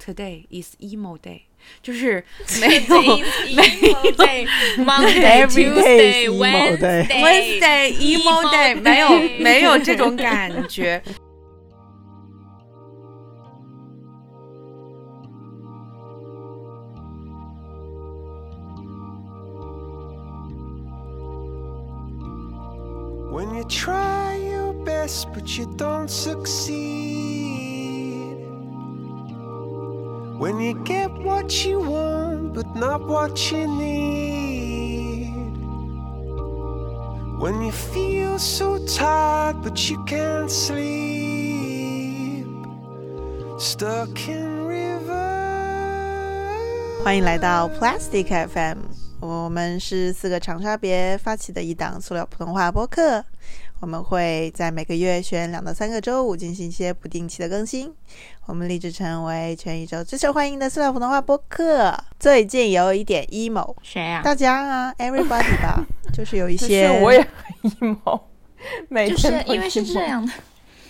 today is emo day，就是没有没有 Monday, Every day Tuesday, is emo day. Wednesday emo day，没有没有这种感觉。 When you try your best but you don't succeed. When you get what you want but not what you need. When you feel so tired but you can't sleep. Stuck in river. 欢迎来到 Plastic FM，我们是四个长沙别发起的一档塑料普通话播客。我们会在每个月选两到三个周五进行一些不定期的更新。我们立志成为全宇宙最受欢迎的塑料普通话播客。最近有一点 emo，谁呀、大家啊，everybody 吧，就是有一就些是我也很 emo，每就天都是因为是这样的，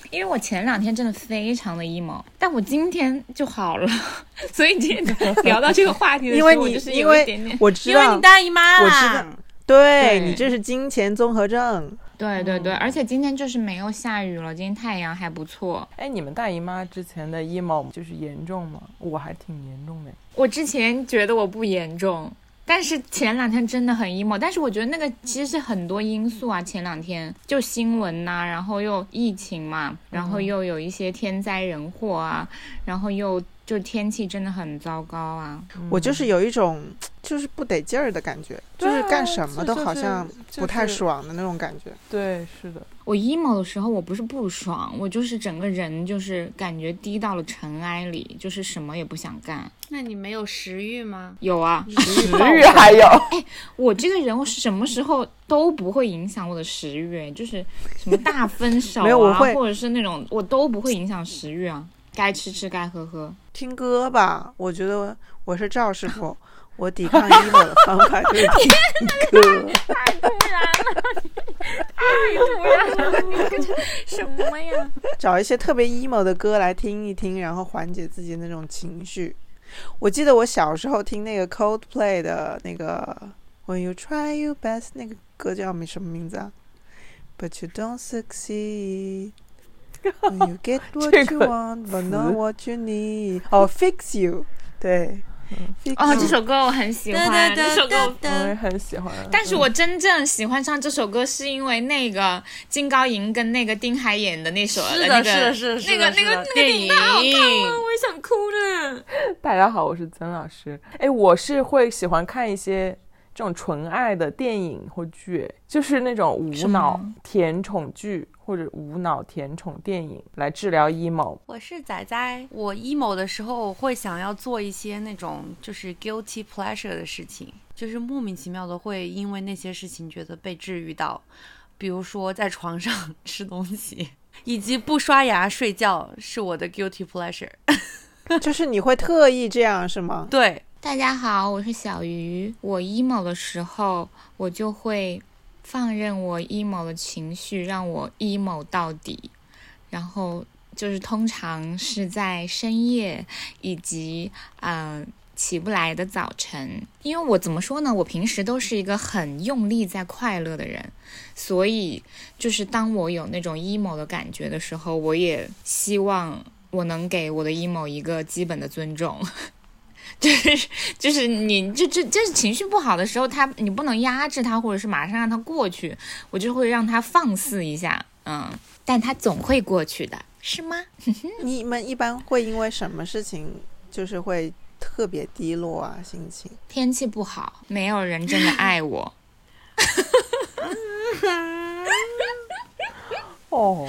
因为我前两天真的非常的 emo，但我今天就好了，所以今天聊到这个话题的时候，因为你就是因为有一点点，我知道因为你，大姨妈我知道啦，对对你这是金钱综合症。对对对，而且今天就是没有下雨了，今天太阳还不错。哎，你们大姨妈之前的 emo 就是严重吗？我还挺严重的。我之前觉得我不严重，但是前两天真的很 emo。但是我觉得那个其实是很多因素啊，前两天就新闻呐、然后又疫情嘛，然后又有一些天灾人祸啊，然后又就天气真的很糟糕啊。我就是有一种就是不得劲儿的感觉，就是干什么都好像不太爽的那种感觉。对，是的，我 emo 的时候，我不是不爽，我就是整个人就是感觉低到了尘埃里，就是什么也不想干。那你没有食欲吗？有啊，食欲 还有，哎我这个人，我什么时候都不会影响我的食欲，就是什么大分手 啊，没有我会或者是那种我都不会影响食欲啊，该吃吃，该喝喝。听歌吧，我觉得我是赵师傅，我抵抗 emo 的方法就是 听歌。太突然了，太突然了，你这什么呀？找一些特别 emo 的歌来听一听，然后缓解自己那种情绪。我记得我小时候听那个 Coldplay 的那个 When You Try Your Best 那个歌叫什么名字啊？But you don't succeed. You get what you want, but 词 not what you need. 哦、f i x you，对。Fix 哦，这首歌我很喜欢，这首歌我。也很喜欢。但是我真正喜欢上这首歌，是因为那个金高银跟那个丁海演的那首，是的是的是的是的那个那个那个电影。太好看电了，我也想哭了。大家好，我是曾老师。哎，我是会喜欢看一些这种纯爱的电影或剧，就是那种无脑甜宠剧或者无脑甜宠电影来治疗 emo。我是仔仔，我 emo 的时候会想要做一些那种就是 guilty pleasure 的事情，就是莫名其妙的会因为那些事情觉得被治愈到，比如说在床上吃东西，以及不刷牙睡觉是我的 guilty pleasure。就是你会特意这样是吗？对，大家好，我是小鱼。我 emo 的时候，我就会放任我 emo 的情绪，让我 emo 到底。然后就是通常是在深夜以及嗯、起不来的早晨，因为我怎么说呢？我平时都是一个很用力在快乐的人，所以就是当我有那种 emo 的感觉的时候，我也希望我能给我的 emo 一个基本的尊重。就 是就是你就就就是情绪不好的时候，他你不能压制他，或者是马上让他过去，我就会让他放肆一下，嗯，但他总会过去的，是吗？你们一般会因为什么事情就是会特别低落啊心情？天气不好，没有人真的爱我，哦，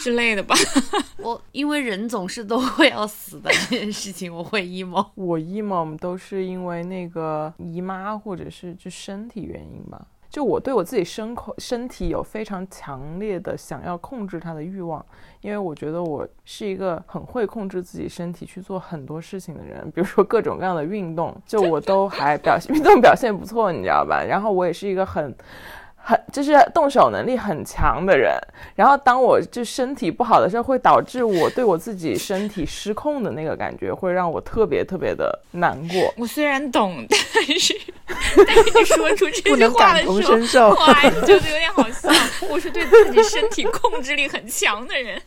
之类的吧。我因为人总是都会要死的这件事情，我会 emo。我 emo 都是因为那个姨妈或者是就身体原因吧。就我对我自己身口身体有非常强烈的想要控制它的欲望，因为我觉得我是一个很会控制自己身体去做很多事情的人，比如说各种各样的运动，就我都还表现 运动表现不错，你知道吧？然后我也是一个很很就是动手能力很强的人，然后当我就身体不好的时候，会导致我对我自己身体失控的那个感觉，会让我特别特别的难过。我虽然懂，但是 但是你说出这句话的感同时候，身受我。还是觉得有点好笑。我是对自己身体控制力很强的人。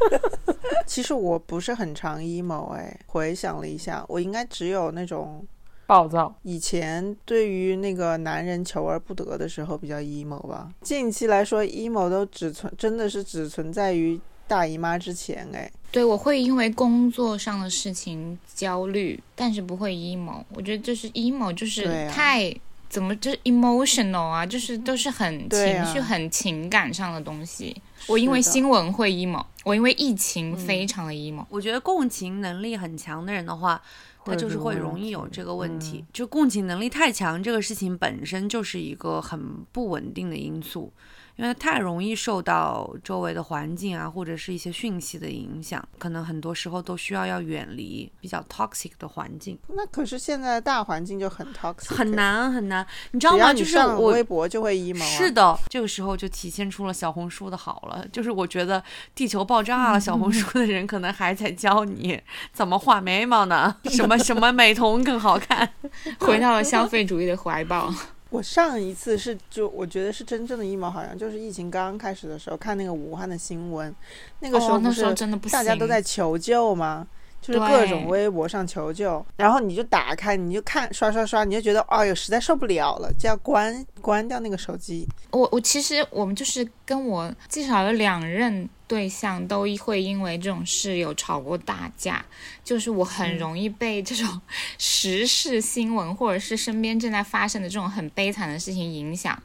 其实我不是很常 emo 哎，回想了一下，我应该只有那种暴躁，以前对于那个男人求而不得的时候比较 emo 吧。近期来说，emo 都只存真的是只存在于大姨妈之前哎。对，我会因为工作上的事情焦虑，但是不会 emo。我觉得就是 emo，就是太、怎么就是 emotional 啊，就是都是很情绪、很情感上的东西。我因为新闻会 emo，我因为疫情非常的 emo。我觉得共情能力很强的人的话，他就是会容易有这个问题。就共情能力太强，这个事情本身就是一个很不稳定的因素，因为太容易受到周围的环境啊，或者是一些讯息的影响，可能很多时候都需要要远离比较 toxic 的环境，那可是现在的大环境就很 toxic，很哎。难很难，你知道吗？就是我微博就会 emo 啊。是的，这个时候就体现出了小红书的好了。就是我觉得地球爆炸了，小红书的人可能还在教你怎么画眉毛呢，什么什么美瞳更好看。回到了消 费主义的怀抱。我上一次是就我觉得是真正的 emo，好像就是疫情刚刚开始的时候看那个武汉的新闻，那个时候哦，不是。大家都在求救吗？就是各种微博上求救，然后你就打开，你就看刷刷刷，你就觉得哎呦实在受不了了，就要关关掉那个手机。我我其实我们就是跟我至少有两任对象都会因为这种事有吵过大架，就是我很容易被这种 时事新闻或者是身边正在发生的这种很悲惨的事情影响。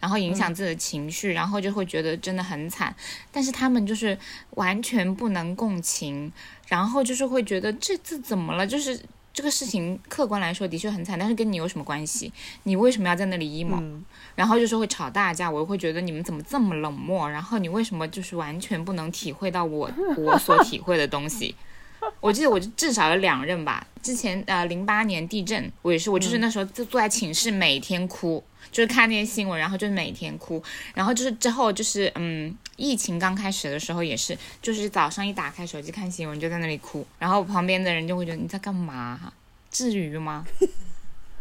然后影响自己的情绪，然后就会觉得真的很惨，但是他们就是完全不能共情，然后就是会觉得这次怎么了？就是这个事情客观来说的确很惨，但是跟你有什么关系？你为什么要在那里 emo？、嗯，然后就是会吵大架，我会觉得你们怎么这么冷漠？然后你为什么就是完全不能体会到我我所体会的东西？我记得我至少有两任吧，之前呃零八年地震，我也是，我就是那时候就坐在寝室每天哭，就是看那些新闻，然后就每天哭，然后就是之后就是嗯疫情刚开始的时候也是，就是早上一打开手机看新闻就在那里哭，然后旁边的人就会觉得你在干嘛？至于吗？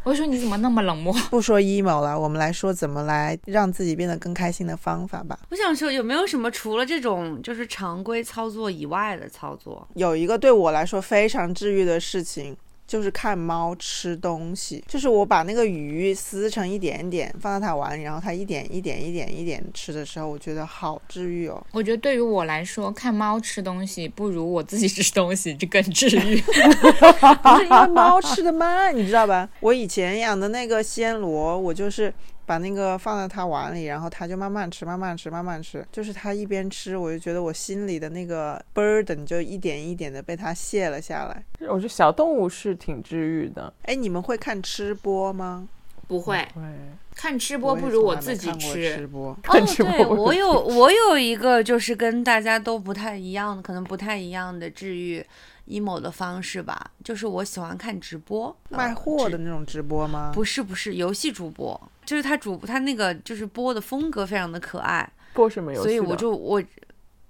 我说你怎么那么冷漠？不说 emo 了，我们来说怎么来让自己变得更开心的方法吧。我想说，有没有什么除了这种就是常规操作以外的操作？有一个对我来说非常治愈的事情，就是看猫吃东西。就是我把那个鱼撕成一点点，放在它碗里，然后它一点一点一点一点吃的时候，我觉得好治愈哦。我觉得对于我来说，看猫吃东西不如我自己吃东西就更治愈。不是因为猫吃的慢，你知道吧？我以前养的那个暹罗，我就是把那个放在他碗里，然后他就慢慢吃，慢慢吃，慢慢吃。就是他一边吃，我就觉得我心里的那个 burden 就一点一点的被他卸了下来。我觉得小动物是挺治愈的。哎，你们会看吃播吗？不会对，看吃播，不如我自己看吃吃。播。哦，对我有我有一个就是跟大家都不太一样的，可能不太一样的治愈 emo 的方式吧，就是我喜欢看直播，卖呃货的那种直播吗？不是不是游戏主播，就是他主他那个就是播的风格非常的可爱，播什么游戏？所以我就我。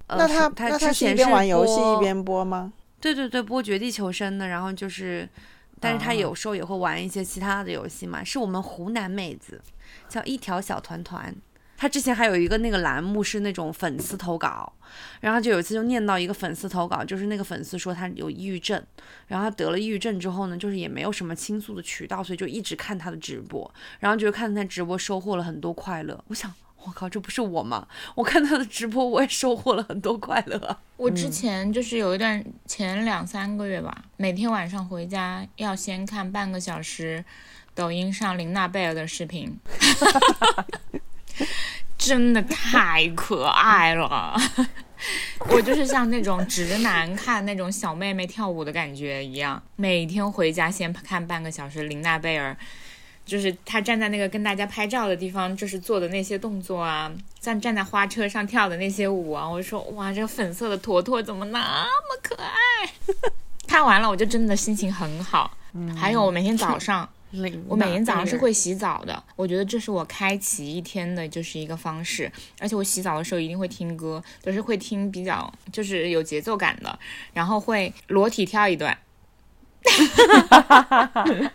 呃、那他他之前边玩游戏一边播吗？对对对，播《绝地求生》的，然后就是，但是他啊有时候也会玩一些其他的游戏嘛。是我们湖南妹子，叫一条小团团。她之前还有一个那个栏目是那种粉丝投稿，然后就有一次就念到一个粉丝投稿，就是那个粉丝说他有抑郁症，然后他得了抑郁症之后呢，就是也没有什么倾诉的渠道，所以就一直看他的直播，然后就是看他直播收获了很多快乐。我想，我靠，这不是我吗？我看他的直播，我也收获了很多快乐啊。我之前就是有一段前两三个月吧，每天晚上回家要先看半个小时抖音上林娜贝尔的视频，真的太可爱了。我就是像那种直男看那种小妹妹跳舞的感觉一样，每天回家先看半个小时林娜贝尔。就是她站在那个跟大家拍照的地方，就是做的那些动作啊，站站在花车上跳的那些舞啊，我就说哇，这个粉色的坨坨怎么那么可爱？看完了我就真的心情很好。还有我每天早上领我每天早上是会洗澡的，我觉得这是我开启一天的就是一个方式，而且我洗澡的时候一定会听歌，就是会听比较就是有节奏感的，然后会裸体跳一段。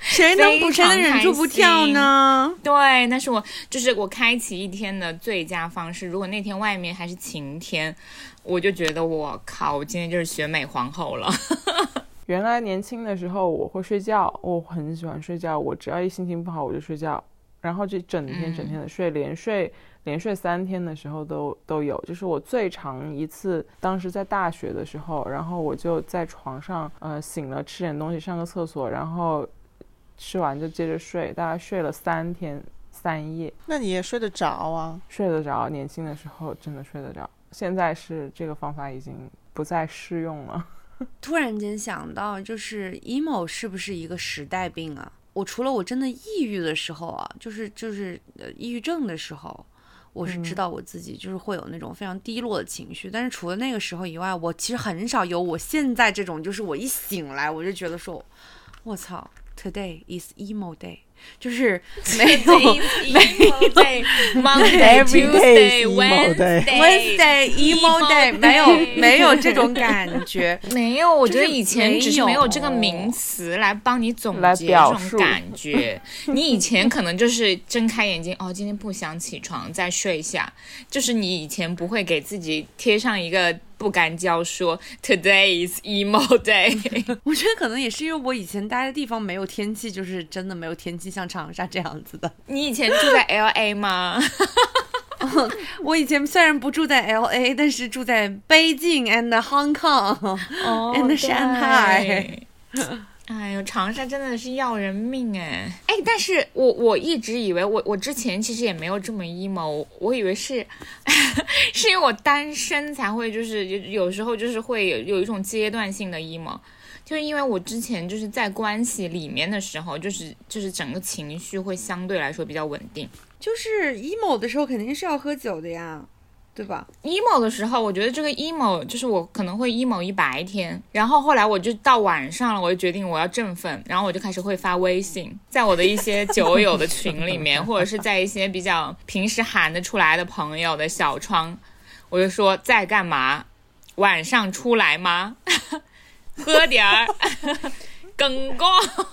谁能不谁能忍住不跳呢？对，那是我就是我开启一天的最佳方式。如果那天外面还是晴天，我就觉得我靠，我今天就是选美皇后了。原来年轻的时候我会睡觉，我很喜欢睡觉，我只要一心情不好我就睡觉，然后就整天整天的睡，连睡连睡三天的时候都都有。就是我最长一次，当时在大学的时候，然后我就在床上，呃，醒了吃点东西，上个厕所，然后吃完就接着睡，大概睡了三天三夜，那你也睡得着啊？睡得着。年轻的时候真的睡得着，现在是这个方法已经不再适用了。突然间想到，就是 emo 是不是一个时代病啊？我除了我真的抑郁的时候啊，就是就是呃抑郁症的时候，我是知道我自己就是会有那种非常低落的情绪。但是除了那个时候以外，我其实很少有我现在这种，就是我一醒来我就觉得说，我操，today is emo day，就是没有 没有。Monday, Tuesday, is emo day Wednesday emo day 没有没有这种感觉，没有，我觉得以前只是没有这个名词来帮你总结这种感觉。你以前可能就是睁开眼睛，哦，今天不想起床，再睡一下。就是你以前不会给自己贴上一个不敢教，说 Today is emo day。我觉得可能也是因为我以前待的地方没有天气，就是真的没有天气像长沙这样子的。你以前住在 L A 吗？我以前虽然不住在 L A，但是住在北京 and Hong Kong。哦 And Shanghai 对哎呦，长沙真的是要人命哎！哎，但是我我一直以为我我之前其实也没有这么 emo，我我以为是 是因为我单身才会就是有有时候就是会有有一种阶段性的 emo，就是因为我之前就是在关系里面的时候，就是就是整个情绪会相对来说比较稳定。就是 emo 的时候肯定是要喝酒的呀，对吧？emo 的时候，我觉得这个 emo 就是我可能会 emo 一白天，然后后来我就到晚上了，我就决定我要振奋，然后我就开始会发微信，在我的一些酒友的群里面，或者是在一些比较平时喊得出来的朋友的小窗，我就说在干嘛？晚上出来吗？喝点儿，更过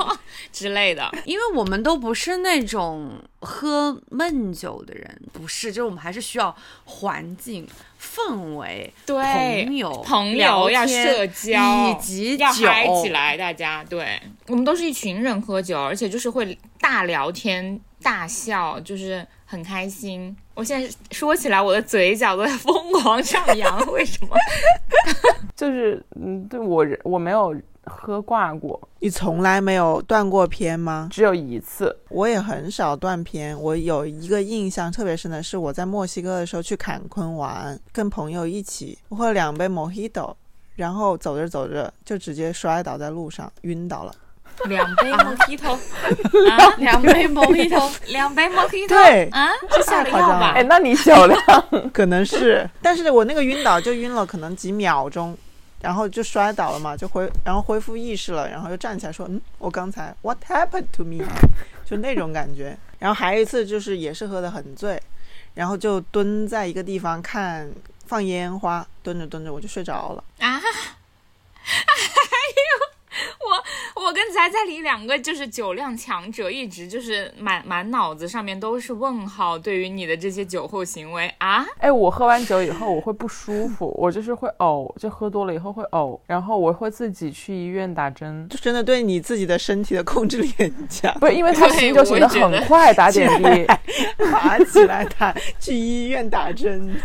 之类的。因为我们都不是那种喝闷酒的人，不是，就是我们还是需要环境、氛围、对朋友、朋友要社交，以及要嗨起来，大家对我们都是一群人喝酒，而且就是会大聊天、大笑，就是很开心。我现在说起来，我的嘴角都在疯狂上扬，为什么？就是嗯，对我人我没有喝挂过，你从来没有断过片吗？只有一次。我也很少断片。我有一个印象特别深的是，我在墨西哥的时候去坎昆玩，跟朋友一起，我喝了两杯 Mojito，然后走着走着就直接摔倒在路上，晕倒了。两杯 mojito 啊，两杯 mojito，两杯 mojito，对啊，是下了药吧 哎，？那你酒量可能是，但是我那个晕倒就晕了，可能几秒钟，然后就摔倒了嘛，就恢，然后恢复意识了，然后又站起来说，嗯，我刚才 what happened to me，就那种感觉。然后还有一次就是也是喝得很醉，然后就蹲在一个地方看放烟花，蹲着蹲着我就睡着了。啊！哎呦，我我跟仔仔里两个就是酒量强者，一直就是满满脑子上面都是问号。对于你的这些酒后行为啊，哎，我喝完酒以后我会不舒服，我就是会呕，就喝多了以后会呕，然后我会自己去医院打针。就真的对你自己的身体的控制力很强，不是因为他对醒酒醒得我也觉得很快，打点滴。爬起来打去医院打针。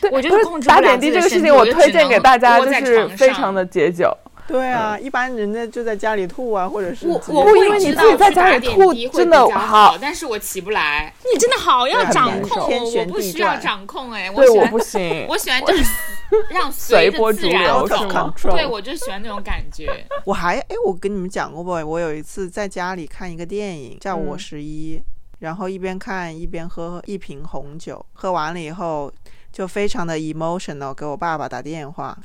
对，我就不是是控制打点滴这个事情，我推荐给大家，就是非常的解酒。对啊，一般人家就在家里吐啊，或者是我我不因会知为你自己在道去打家里吐点滴会真的比较好但是我起不来。你真的好要掌控我，我天旋地不需要掌控哎，对，我喜欢不行。我喜欢就是 让随着自波逐流是吗对，我就喜欢那种感觉。我还哎，我跟你们讲过不？我有一次在家里看一个电影叫《我嗯十一》，然后一边看一边喝一瓶红酒，喝完了以后就非常的 emotional，给我爸爸打电话。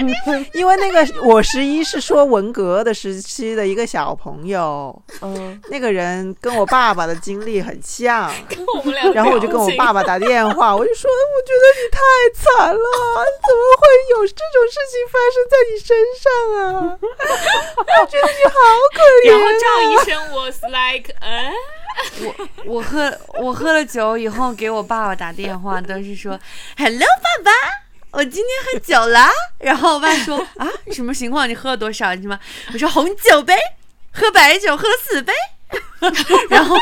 你因为那个我十一是说文革的时期的一个小朋友，嗯，那个人跟我爸爸的经历很像，我们俩然后我就跟我爸爸打电话，我就说，我觉得你太惨了，怎么会有这种事情发生在你身上啊？我觉得你好可怜然后怜、赵啊。医生 was like，嗯，我我喝我喝了酒以后给我爸爸打电话都是说 “Hello，爸爸，我今天喝酒了。”然后我爸说：“啊，什么情况？你喝了多少？你什么？”我说：“红酒杯，喝白酒喝了四杯。”然后，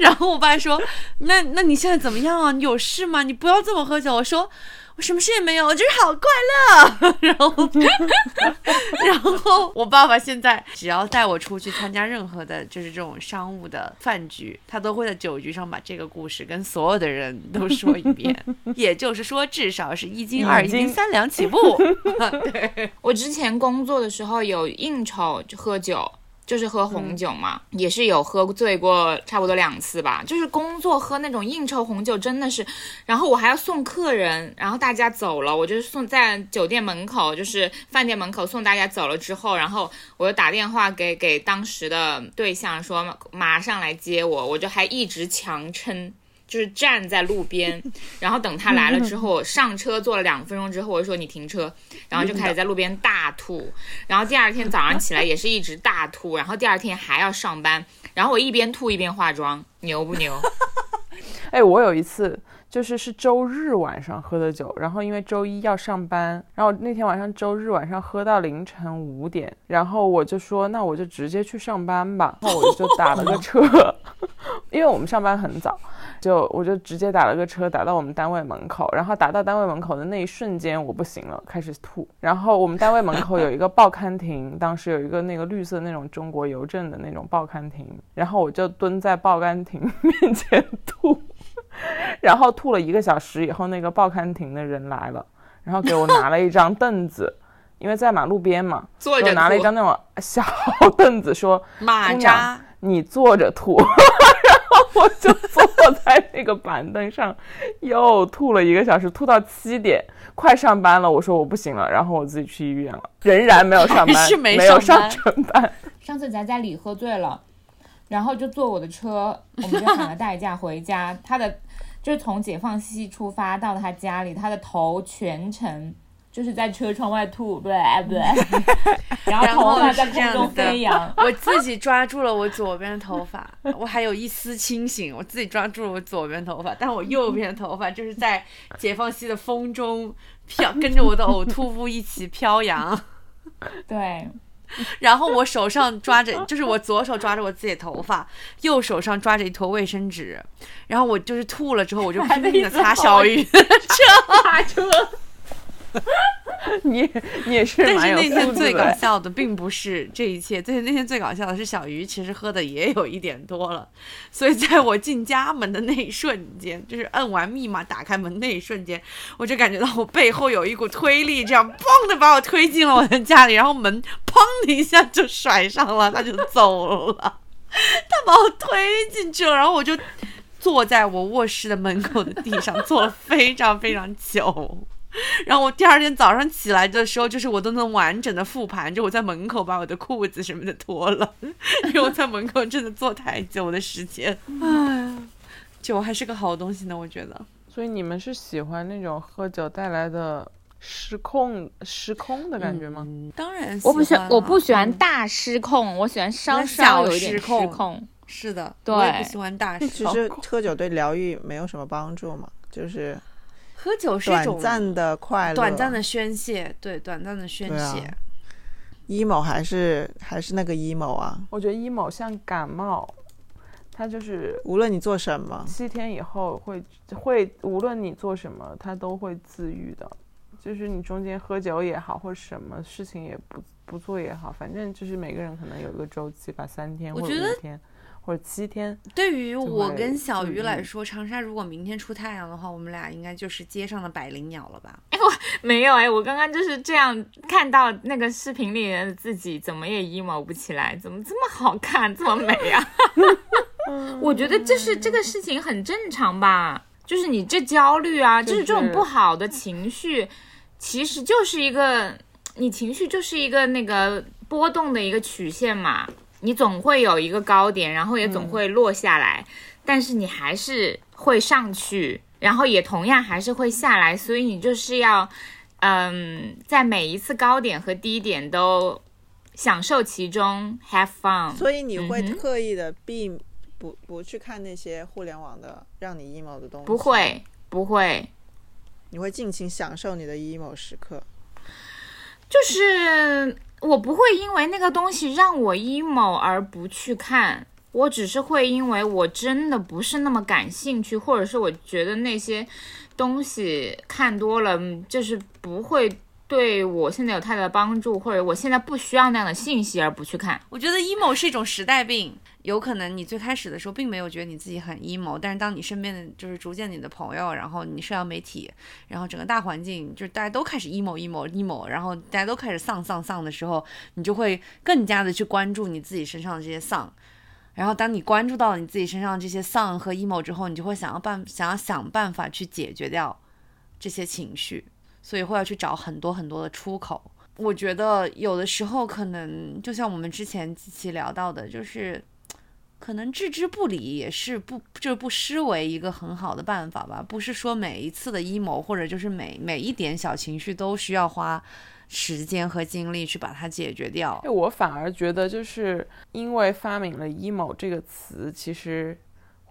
然后我爸说：“那那你现在怎么样啊？你有事吗？你不要这么喝酒。”我说。我什么事也没有，我就是好快乐。然后，然后我爸爸现在只要带我出去参加任何的，就是这种商务的饭局，他都会在酒局上把这个故事跟所有的人都说一遍。也就是说，至少是一斤、二一斤斤、三两起步。对，我之前工作的时候有应酬就喝酒。就是喝红酒嘛，也是有喝醉过差不多两次吧。就是工作喝那种应酬红酒，真的是，然后我还要送客人，然后大家走了，我就是送在酒店门口，就是饭店门口送大家走了之后，然后我就打电话给给当时的对象说马上来接我，我就还一直强撑。就是站在路边，然后等他来了之后，上车坐了两分钟之后，我就说你停车，然后就开始在路边大吐，然后第二天早上起来也是一直大吐，然后第二天还要上班，然后我一边吐一边化妆，牛不牛？哎，我有一次就是是周日晚上喝的酒，然后因为周一要上班，然后那天晚上周日晚上喝到凌晨五点，然后我就说那我就直接去上班吧，然后我就打了个车，因为我们上班很早。就我就直接打了个车打到我们单位门口，然后打到单位门口的那一瞬间我不行了，开始吐。然后我们单位门口有一个报刊亭，当时有一个那个绿色那种中国邮政的那种报刊亭，然后我就蹲在报刊亭 面前吐，然后吐了一个小时以后，那个报刊亭的人来了，然后给我拿了一张凳子，因为在马路边嘛，坐着拿了一张那种小 凳子，说马扎，你坐着吐，然后我就坐在那个板凳上，又吐了一个小时，吐到七点，快上班了。我说我不行了，然后我自己去医院了，仍然没有上班，是没没有上成班。上次仔仔李喝醉了，然后就坐我的车，我们就喊了代驾回家。他的就是从解放西出发到他家里，他的头全程就是在车窗外吐，对对，然后然后头发在是这样空中子飞扬。我自己抓住了我左边的头发，我还有一丝清醒，我自己抓住了我左边头发，但我右边的头发就是在解放西的风中飘，跟着我的呕吐物一起飘扬。对，然后我手上抓着，就是我左手抓着我自己的头发，右手上抓着一坨卫生纸，然后我就是吐了之后，我就拼命的擦小雨的 车。你你也是但是那天最搞。笑的并不是这一切，对，那天最搞笑的是小鱼其实喝的也有一点多了，所以在我进家门的那一瞬间，就是摁完密码打开门那一瞬间，我就感觉到我背后有一股推力，这样砰的把我推进了我的家里，然后门砰的一下就甩上了，他就走了，他把我推进去了，然后我就坐在我卧室的门口的地上，坐了非常非常久。然后我第二天早上起来的时候，就是我都能完整的复盘，就我在门口把我的裤子什么的脱了，因为我在门口真的坐太久的时间。哎，酒还是个好东西呢，我觉得。所以你们是喜欢那种喝酒带来的失控、失控的感觉吗？嗯当然我不喜欢，我不喜欢嗯大失控，我喜欢稍稍小有一点失失控控。是的，对我也不喜欢大失控其。实喝酒对疗愈没有什么帮助嘛，就是喝酒是一种短暂的快乐，短暂的宣泄，对，短暂的宣泄。emo 还是还是那个 emo 啊，我觉得 emo 像感冒，它就是无论你做什么，七天以后会会，无论你做什么，它都会自愈的。就是你中间喝酒也好，或者什么事情也不不做也好，反正就是每个人可能有一个周期吧，三天或者我觉得五天或者七天。对于我跟小鱼来说，长沙如果明天出太阳的话，我们俩应该就是街上的百灵鸟了吧？没有哎，我刚刚就是这样看到那个视频里的自己，怎么也 emo 不起来，怎么这么好看，这么美啊？我觉得这是这个事情很正常吧，就是你这焦虑啊，就是这种不好的情绪，其实就是一个你情绪就是一个那个波动的一个曲线嘛，你总会有一个高点，然后也总会落下来，但是你还是会上去，然后也同样还是会下来，所以你就是要，嗯，在每一次高点和低点都享受其中，have fun。所以你会嗯哼刻意的避不不去看那些互联网的让你 emo 的东西，不，会，不会，你会尽情享受你的 emo 时刻。就是我不会因为那个东西让我 emo 而不去看，我只是会因为我真的不是那么感兴趣，或者是我觉得那些东西看多了，就是不会对我现在有太大的帮助，或者我现在不需要那样的信息而不去看。我觉得 emo 是一种时代病，有可能你最开始的时候并没有觉得你自己很 emo，但是当你身边的就是逐渐你的朋友，然后你社交媒体，然后整个大环境就是大家都开始 emo emo emo，然后大家都开始丧丧丧的时候，你就会更加的去关注你自己身上的这些丧。然后当你关注到了你自己身上这些丧和 emo 之后，你就会想要办想要想办法去解决掉这些情绪，所以会要去找很多很多的出口。我觉得有的时候可能就像我们之前几期聊到的，就是可能置之不理也是不就是不失为一个很好的办法吧。不是说每一次的阴谋或者就是每每一点小情绪都需要花时间和精力去把它解决掉，。我反而觉得，就是因为发明了阴谋这个词，其实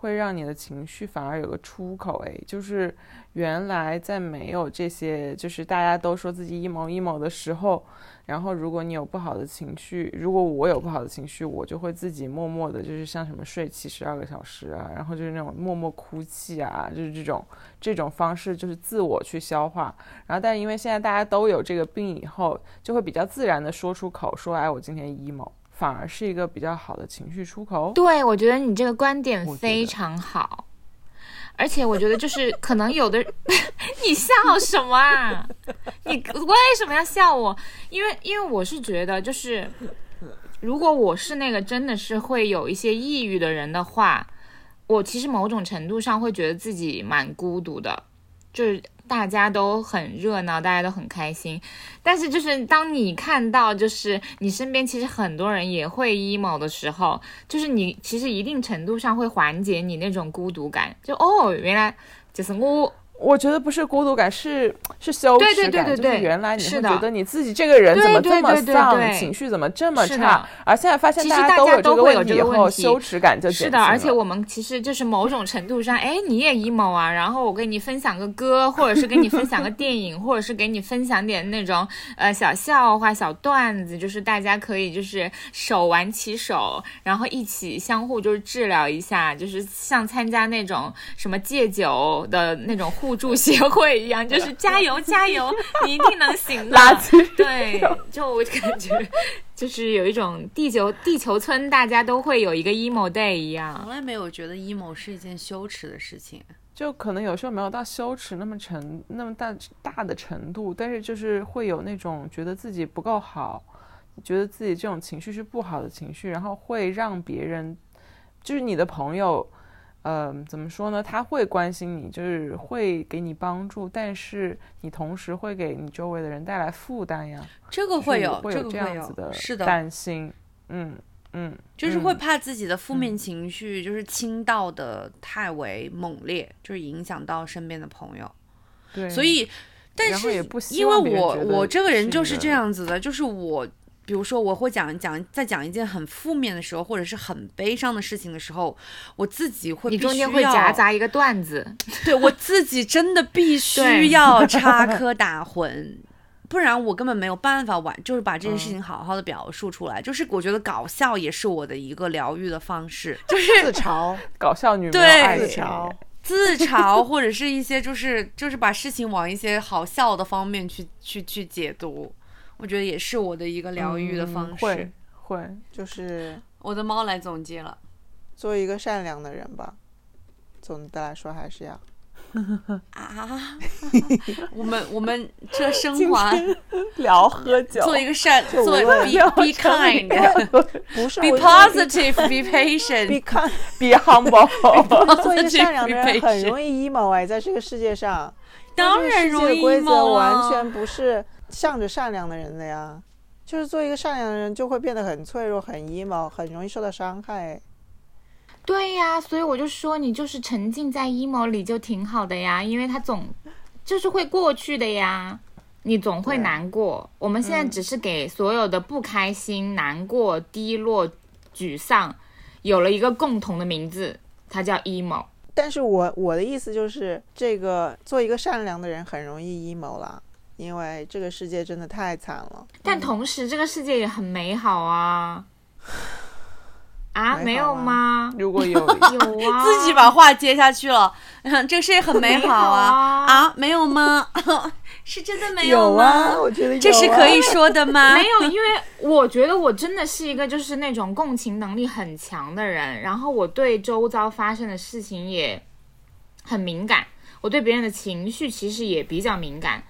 会让你的情绪反而有个出口。哎，就是原来在没有这些，就是大家都说自己 emo emo 的时候，然后如果你有不好的情绪，如果我有不好的情绪，我就会自己默默的，就是像什么睡七十二个小时啊，然后就是那种默默哭泣啊，就是这种这种方式，就是自我去消化。然后，但是因为现在大家都有这个病以后，就会比较自然的说出口，说哎，我今天 emo，反而是一个比较好的情绪出口。对，我觉得你这个观点非常好，而且我觉得就是可能有的，你笑什么啊？你为什么要笑我？因为因为我是觉得就是，如果我是那个真的是会有一些抑郁的人的话，我其实某种程度上会觉得自己蛮孤独的，就是大家都很热闹，大家都很开心，但是就是当你看到就是你身边其实很多人也会 emo 的时候，就是你其实一定程度上会缓解你那种孤独感，就哦，原来就是我，我觉得不是孤独感，是是羞对对耻感，对对对就是原来你是觉得你自己这个人怎么这么对对对对丧，对。情绪怎么这么是差的，而现在发现大家都有这个会有这问题以后，个问题。羞耻感就减是的，而且我们其实就是某种程度上，哎，你也 emo 啊，然后我跟你分享个歌，或者是跟你分享个电影，或者是给你分享点那种呃小笑话、小段子，就是大家可以就是手挽起手，然后一起相互就是治疗一下，就是像参加那种什么戒酒的那种互助协会一样，就是加油 加油，你一定能行的。对，就我感觉就是有一种地球 地球村大家都会有一个 emo day 一样从。来没有觉得 emo 是一件羞耻的事情。就可能有时候没有到羞耻那么程那么大大的程度，但是就是会有那种觉得自己不够好，觉得自己这种情绪是不好的情绪，然后会让别人，就是你的朋友，呃，怎么说呢？他会关心你，就是会给你帮助，但是你同时会给你周围的人带来负担呀。这个会有，会有这这个会有，样子的是的，担心，嗯嗯，就是会嗯怕自己的负面情绪就是倾倒的太为猛烈，就是影响到身边的朋友。对，所以，但是因为我我这个人就是这样子的，就是我。比如说，我会讲讲在讲一件很负面的时候，或者是很悲伤的事情的时候，我自己会你中间会夹杂一个段子，对我自己真的必 须要 插科打诨，不然我根本没有办法完，就是把这件事情好好的表述出来。就是我觉得搞笑也是我的一个疗愈的方式，就是自嘲，搞笑女对自嘲，自嘲或者是一些就是就是把事情往一些好笑的方面去去去解读，我觉得也是我的一个疗愈的嗯方式。会会，就是我的猫来总结了，做一个善良的人吧。总的来说，还是要 啊，我们我们这升华，聊喝酒，做一个善，做一个 be be kind。不是 Be 我觉得 positive, be be patient. kind，be humble。做一个善良的人很容易 emo 哎，在这个世界上，当然容易这个世界的规则 emo 啊完全不是向着善良的人的呀。就是做一个善良的人，就会变得很脆弱、很 emo，很容易受到伤害。对呀，所以我就说你就是沉浸在 emo 里就挺好的呀，因为他总就是会过去的呀，你总会难过。我们现在嗯只是给所有的不开心、难过、低落、沮丧有了一个共同的名字，它叫 emo。但是我我的意思就是，这个做一个善良的人很容易 emo 啦，因为这个世界真的太惨了。但同时，这个世界也很美好啊！啊，没有吗？如果有 有 啊，自己把话接下去了，这个世界很美好啊啊，没有吗？是真的没吗？啊，我觉得有、啊、这是可以说的吗？没有，因为我觉得我真的是一个就是那种共情能力很强的人，然后我对周遭发生的事情也很敏感，我对别人的情绪其实也比较敏感，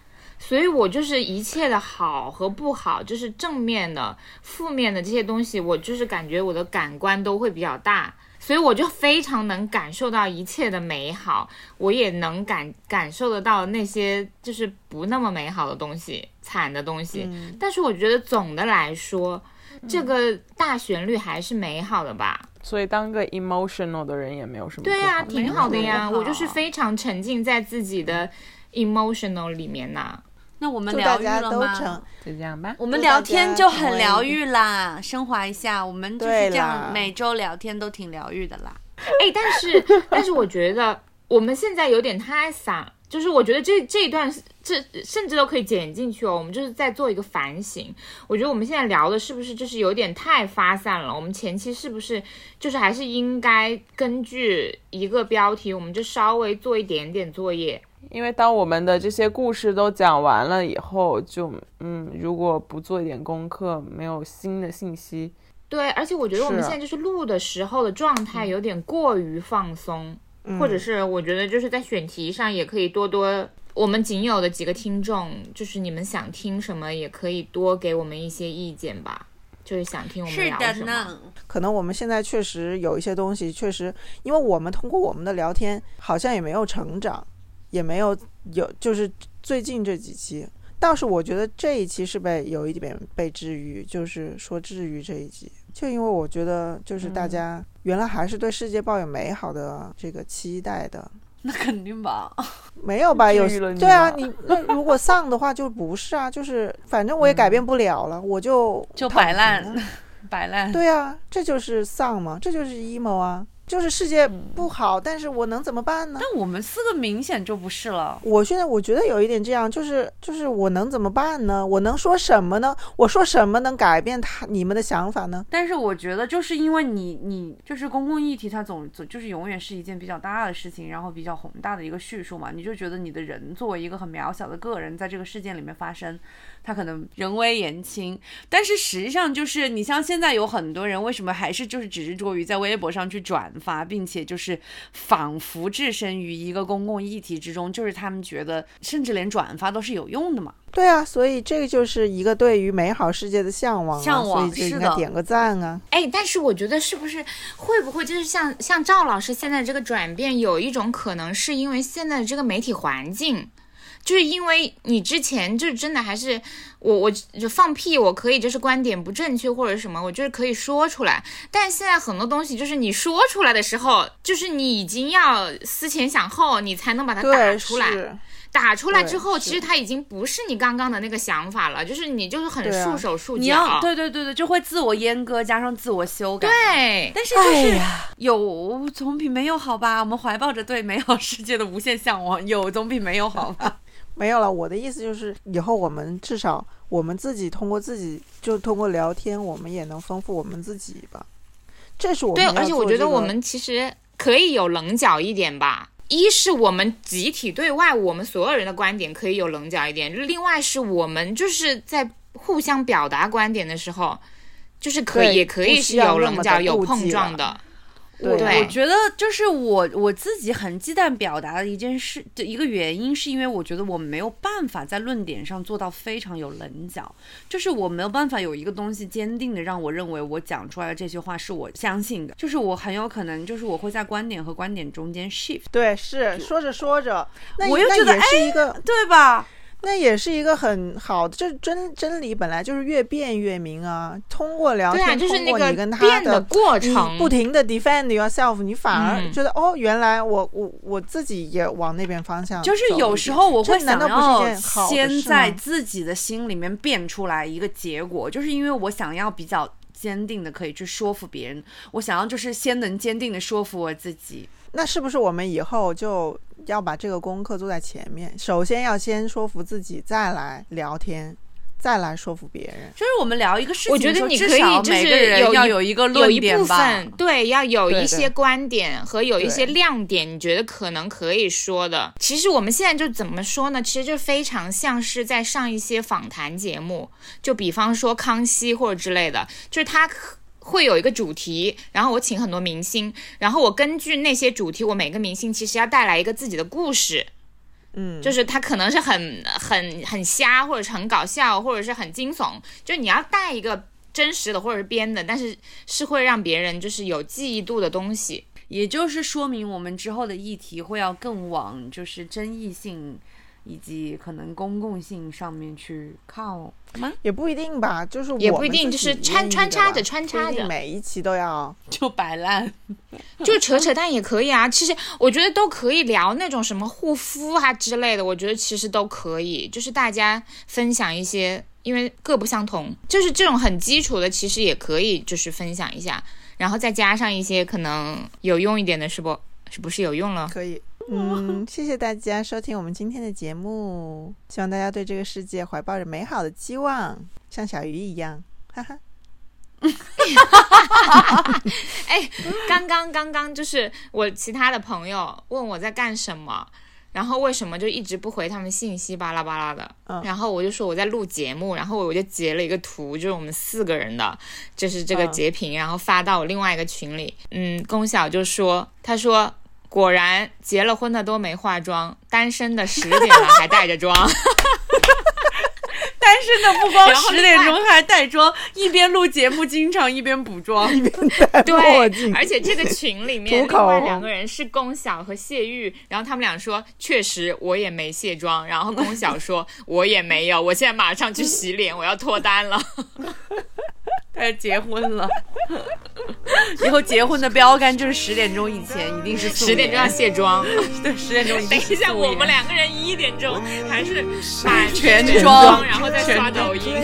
所以我就是一切的好和不好，就是正面的、负面的这些东西，我就是感觉我的感官都会比较大。所以我就非常能感受到一切的美好，我也能感感受得到那些就是不那么美好的东西、惨的东西。嗯但是我觉得总的来说，这个大旋律还是美好的吧？所以当个 emotional 的人也没有什么对呀、呀、挺好的呀。我就是非常沉浸在自己的 emotional 里面呐。那我们疗愈了吗？成就这样吧。我们聊天就很疗愈啦，升华一下，我们就是这样每周聊天都挺疗愈的啦。哎，但是但是我觉得我们现在有点太散，就是我觉得这这一段这甚至都可以剪进去哦。我们就是在做一个反省。我觉得我们现在聊的是不是就是有点太发散了？我们前期是不是就是还是应该根据一个标题，我们就稍微做一点点作业？因为当我们的这些故事都讲完了以后，就嗯，如果不做一点功课，没有新的信息，对，而且我觉得我们现在就是录的时候的状态有点过于放松，嗯或者是我觉得就是在选题上也可以多多，我们仅有的几个听众，就是你们想听什么，也可以多给我们一些意见吧。就是想听我们是的聊什么。呢，可能我们现在确实有一些东西，确实，因为我们通过我们的聊天，好像也没有成长，也没有有，就是最近这几期，倒是我觉得这一期是被有一点被治愈，就是说治愈这一集，就因为我觉得就是大家原来还是对世界抱有美好的这个期待的，那肯定吧。没有吧？有对啊，你那如果丧的话就不是啊，就是反正我也改变不了了，我就就摆烂 摆烂。对啊，这就是丧嘛，这就是 emo 啊，就是世界不好，但是我能怎么办呢？但我们四个明显就不是了。我现在我觉得有一点这样，就是就是我能怎么办呢？我能说什么呢？我说什么能改变他你们的想法呢？但是我觉得，就是因为你你就是公共议题，它总总就是永远是一件比较大的事情，然后比较宏大的一个叙述嘛，你就觉得你的人作为一个很渺小的个人，在这个事件里面发生，他可能人微言轻，但是实际上就是你像现在有很多人，为什么还是就是执着于在微博上去转发，并且就是仿佛置身于一个公共议题之中，就是他们觉得甚至连转发都是有用的嘛。对啊，所以这个就是一个对于美好世界的向往、向往所以就是应该点个赞啊。哎，但是我觉得是不是会不会就是像像赵老师现在这个转变，有一种可能是因为现在的这个媒体环境，就是因为你之前就是真的还是我我就放屁，我可以就是观点不正确或者什么，我就是可以说出来。但现在很多东西就是你说出来的时候，就是你已经要思前想后，你才能把它打，出来。打出来之后，其实它已经不是你刚刚的那个想法了，就是你就是很束手束脚。你要对对对对，就会自我阉割加上自我修改。对但是就是哎呀，有总比没有好吧？我们怀抱着对美好世界的无限向往，有总比没有好吧？没有了。我的意思就是，以后我们至少我们自己通过自己，就通过聊天，我们也能丰富我们自己吧。这是我们对，而且我觉得我们其实可以有棱角一点吧。一是我们集体对外，我们所有人的观点可以有棱角一点；另外是我们就是在互相表达观点的时候，就是可以也可以是有棱角、有碰撞的。我对。我觉得就是我我自己很忌惮表达的一件事的一个原因，是因为我觉得我没有办法在论点上做到非常有棱角，就是我没有办法有一个东西坚定的让我认为我讲出来的这些话是我相信的，就是我很有可能就是我会在观点和观点中间 shift，对，是说着说着，那我又觉得哎那也是一个，对吧？那也是一个很好的，就是真真理本来就是越辩越明啊。通过聊天，通过你跟他变的的过程，不停的 defend yourself，你反而嗯觉得、哦，原来我我我自己也往那边方向就，是有时候我会难想要先在自己的心里面变出来一个结果，就是因为我想要比较坚定的可以去说服别人，我想要就是先能坚定的说服我自己。那是不是我们以后就要把这个功课做在前面？首先要先说服自己，再来聊天，再来说服别人。就是我们聊一个事情我觉得你可以至少就是每个人有要有一个有一部论点吧。分对，要有一些观点和有一些亮点，你觉得可能可以说的。其实我们现在就怎么说呢？其实就非常像是在上一些访谈节目，就比方说康熙或者之类的，就是他可会有一个主题，然后我请很多明星，然后我根据那些主题，我每个明星其实要带来一个自己的故事。嗯，就是他可能是很很很瞎，或者是很搞笑，或者是很惊悚，就你要带一个真实的或者是编的，但是是会让别人就是有记忆度的东西。也就是说明我们之后的议题会要更往就是争议性以及可能公共性上面去靠吗？也不一定吧，就是也不一定就是穿穿插着穿插着每一期都要。就摆烂。就扯扯淡也可以啊。其实我觉得都可以聊那种什么护肤啊之类的，我觉得其实都可以，就是大家分享一些，因为各不相同，就是这种很基础的，其实也可以就是分享一下，然后再加上一些可能有用一点的，是不？是不是有用了？可以。嗯，谢谢大家收听我们今天的节目，希望大家对这个世界怀抱着美好的期望，像小鱼一样，哈哈。哎，刚刚刚刚就是我其他的朋友问我在干什么，然后为什么就一直不回他们信息，巴拉巴拉的。嗯然后我就说我在录节目，然后我就截了一个图，就是我们四个人的，就是这个嗯截屏，然后发到我另外一个群里。嗯，龚晓就说，他说。果然，结了婚的都没化妆，单身的十点了还带着妆。单身的不光十点钟还带妆，一边录节目，经常一边补妆。墨对镜，而且这个群里面另外两个人是龚晓和谢玉，然后他们俩说确实我也没卸妆，然后龚晓说我也没有，我现在马上去洗脸，我要脱单了。他要结婚了，以后结婚的标杆就是十点钟以前一定是 素十点钟要卸妆。对，十点钟一等一下，我们两个人一点钟还是满全全妆然后再刷抖音。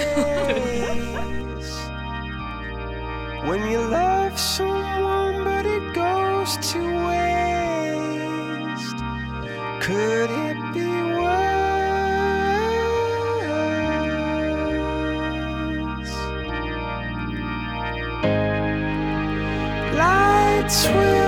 When you love someone but it goes to waste, could it sweet.